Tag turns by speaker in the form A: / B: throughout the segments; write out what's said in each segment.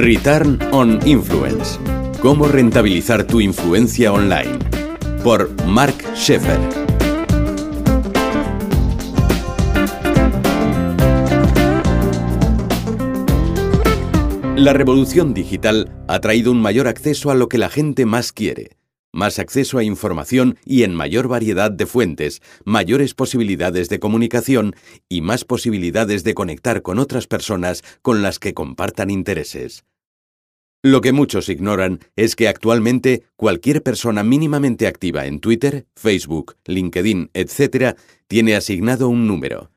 A: Return on Influence. Cómo rentabilizar tu influencia online. Por Mark Schaeffer. La revolución digital ha traído un mayor acceso a lo que la gente más quiere más acceso a información y en mayor variedad de fuentes, mayores posibilidades de comunicación y más posibilidades de conectar con otras personas con las que compartan intereses. Lo que muchos ignoran es que actualmente cualquier persona mínimamente activa en Twitter, Facebook, LinkedIn, etc., tiene asignado un número.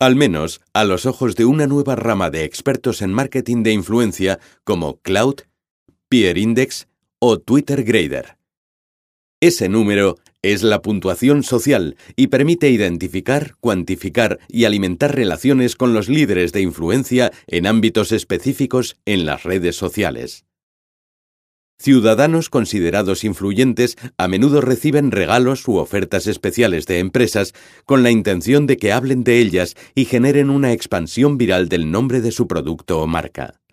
A: Al menos a los ojos de una nueva rama de expertos en marketing de influencia como Cloud, Peer Index o Twitter Grader. Ese número es la puntuación social y permite identificar, cuantificar y alimentar relaciones con los líderes de influencia en ámbitos específicos en las redes sociales. Ciudadanos considerados influyentes a menudo reciben regalos u ofertas especiales de empresas con la intención de que hablen de ellas y generen una expansión viral del nombre de su producto o marca.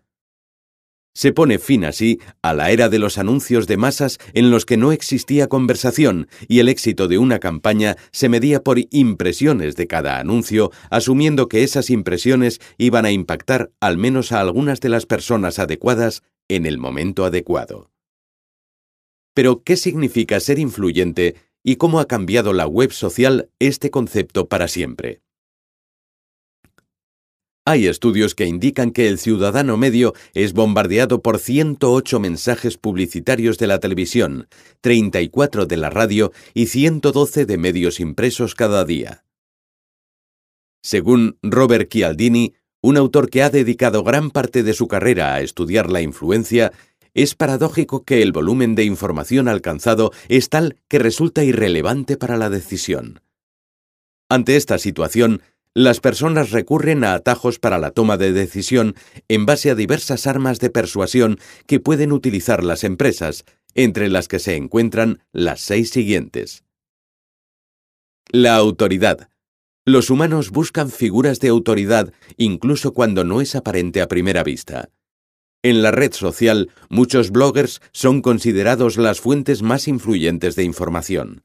A: Se pone fin así a la era de los anuncios de masas en los que no existía conversación y el éxito de una campaña se medía por impresiones de cada anuncio, asumiendo que esas impresiones iban a impactar al menos a algunas de las personas adecuadas en el momento adecuado. Pero, ¿qué significa ser influyente y cómo ha cambiado la web social este concepto para siempre? Hay estudios que indican que el ciudadano medio es bombardeado por 108 mensajes publicitarios de la televisión, 34 de la radio y 112 de medios impresos cada día. Según Robert Chialdini, un autor que ha dedicado gran parte de su carrera a estudiar la influencia, es paradójico que el volumen de información alcanzado es tal que resulta irrelevante para la decisión. Ante esta situación, las personas recurren a atajos para la toma de decisión en base a diversas armas de persuasión que pueden utilizar las empresas, entre las que se encuentran las seis siguientes. La autoridad. Los humanos buscan figuras de autoridad incluso cuando no es aparente a primera vista. En la red social, muchos bloggers son considerados las fuentes más influyentes de información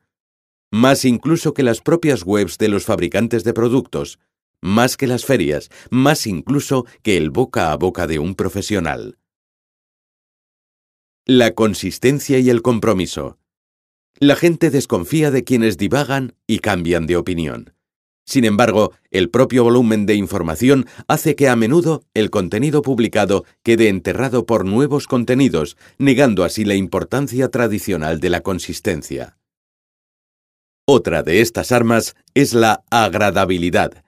A: más incluso que las propias webs de los fabricantes de productos, más que las ferias, más incluso que el boca a boca de un profesional. La consistencia y el compromiso. La gente desconfía de quienes divagan y cambian de opinión. Sin embargo, el propio volumen de información hace que a menudo el contenido publicado quede enterrado por nuevos contenidos, negando así la importancia tradicional de la consistencia. Otra de estas armas es la agradabilidad.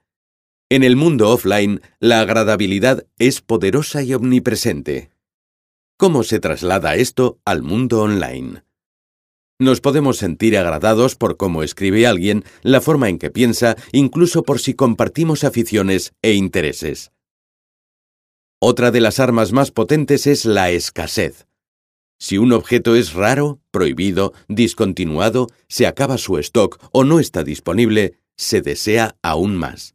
A: En el mundo offline, la agradabilidad es poderosa y omnipresente. ¿Cómo se traslada esto al mundo online? Nos podemos sentir agradados por cómo escribe alguien, la forma en que piensa, incluso por si compartimos aficiones e intereses. Otra de las armas más potentes es la escasez. Si un objeto es raro, prohibido, discontinuado, se acaba su stock o no está disponible, se desea aún más.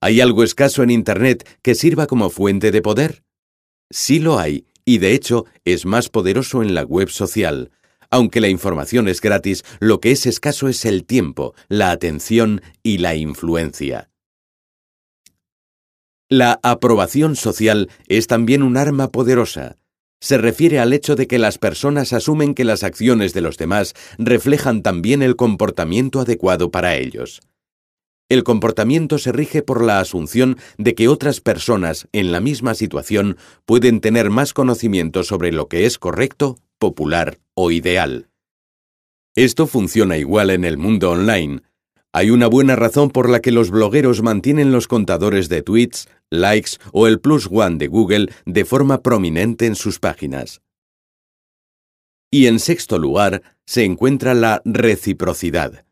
A: ¿Hay algo escaso en Internet que sirva como fuente de poder? Sí lo hay, y de hecho es más poderoso en la web social. Aunque la información es gratis, lo que es escaso es el tiempo, la atención y la influencia. La aprobación social es también un arma poderosa se refiere al hecho de que las personas asumen que las acciones de los demás reflejan también el comportamiento adecuado para ellos. El comportamiento se rige por la asunción de que otras personas en la misma situación pueden tener más conocimiento sobre lo que es correcto, popular o ideal. Esto funciona igual en el mundo online, hay una buena razón por la que los blogueros mantienen los contadores de tweets, likes o el plus one de Google de forma prominente en sus páginas. Y en sexto lugar se encuentra la reciprocidad.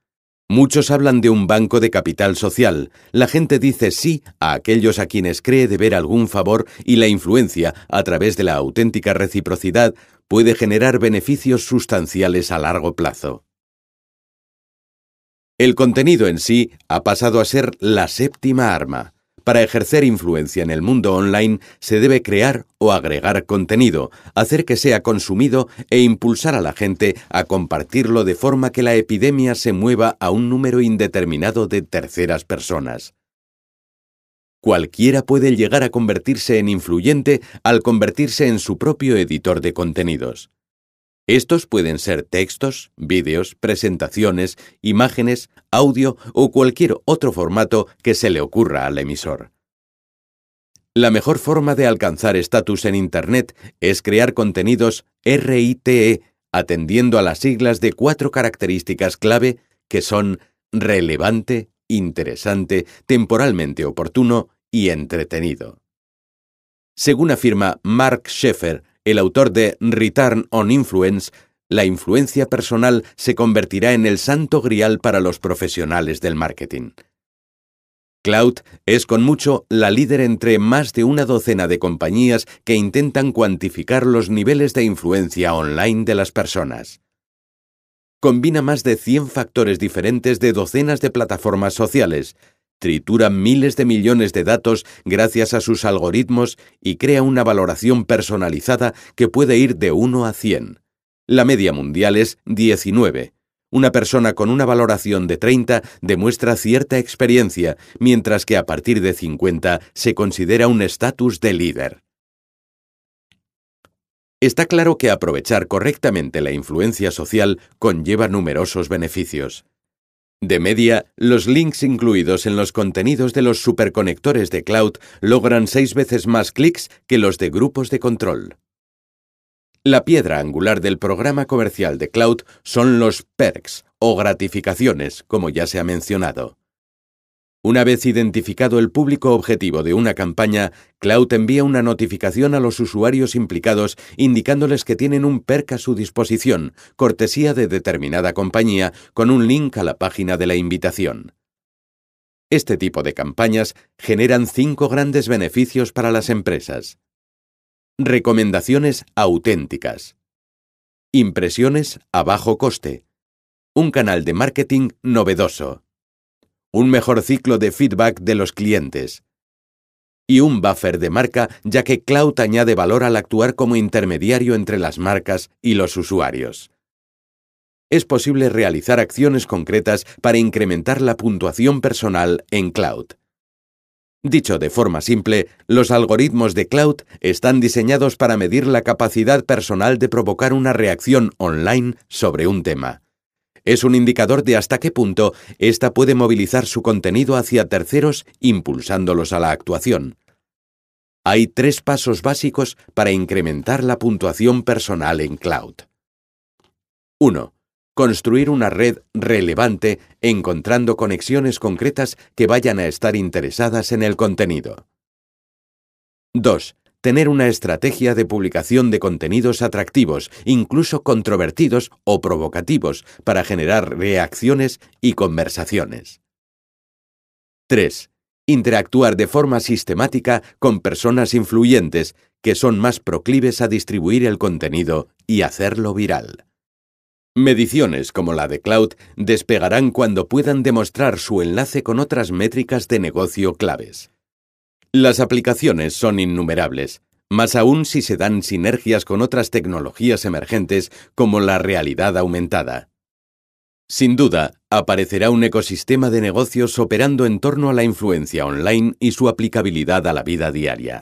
A: Muchos hablan de un banco de capital social. La gente dice sí a aquellos a quienes cree deber algún favor y la influencia, a través de la auténtica reciprocidad, puede generar beneficios sustanciales a largo plazo. El contenido en sí ha pasado a ser la séptima arma. Para ejercer influencia en el mundo online se debe crear o agregar contenido, hacer que sea consumido e impulsar a la gente a compartirlo de forma que la epidemia se mueva a un número indeterminado de terceras personas. Cualquiera puede llegar a convertirse en influyente al convertirse en su propio editor de contenidos. Estos pueden ser textos, vídeos, presentaciones, imágenes, audio o cualquier otro formato que se le ocurra al emisor. La mejor forma de alcanzar estatus en Internet es crear contenidos RITE atendiendo a las siglas de cuatro características clave que son relevante, interesante, temporalmente oportuno y entretenido. Según afirma Mark Schaeffer, el autor de Return on Influence, la influencia personal se convertirá en el santo grial para los profesionales del marketing. Cloud es con mucho la líder entre más de una docena de compañías que intentan cuantificar los niveles de influencia online de las personas. Combina más de 100 factores diferentes de docenas de plataformas sociales, tritura miles de millones de datos gracias a sus algoritmos y crea una valoración personalizada que puede ir de 1 a 100. La media mundial es 19. Una persona con una valoración de 30 demuestra cierta experiencia, mientras que a partir de 50 se considera un estatus de líder. Está claro que aprovechar correctamente la influencia social conlleva numerosos beneficios. De media, los links incluidos en los contenidos de los superconectores de cloud logran seis veces más clics que los de grupos de control. La piedra angular del programa comercial de cloud son los perks o gratificaciones, como ya se ha mencionado. Una vez identificado el público objetivo de una campaña, Cloud envía una notificación a los usuarios implicados indicándoles que tienen un perk a su disposición, cortesía de determinada compañía, con un link a la página de la invitación. Este tipo de campañas generan cinco grandes beneficios para las empresas. Recomendaciones auténticas. Impresiones a bajo coste. Un canal de marketing novedoso un mejor ciclo de feedback de los clientes y un buffer de marca ya que Cloud añade valor al actuar como intermediario entre las marcas y los usuarios. Es posible realizar acciones concretas para incrementar la puntuación personal en Cloud. Dicho de forma simple, los algoritmos de Cloud están diseñados para medir la capacidad personal de provocar una reacción online sobre un tema es un indicador de hasta qué punto ésta puede movilizar su contenido hacia terceros impulsándolos a la actuación. Hay tres pasos básicos para incrementar la puntuación personal en cloud. 1. Construir una red relevante encontrando conexiones concretas que vayan a estar interesadas en el contenido. 2 tener una estrategia de publicación de contenidos atractivos, incluso controvertidos o provocativos, para generar reacciones y conversaciones. 3. Interactuar de forma sistemática con personas influyentes que son más proclives a distribuir el contenido y hacerlo viral. Mediciones como la de Cloud despegarán cuando puedan demostrar su enlace con otras métricas de negocio claves. Las aplicaciones son innumerables, más aún si se dan sinergias con otras tecnologías emergentes como la realidad aumentada. Sin duda, aparecerá un ecosistema de negocios operando en torno a la influencia online y su aplicabilidad a la vida diaria.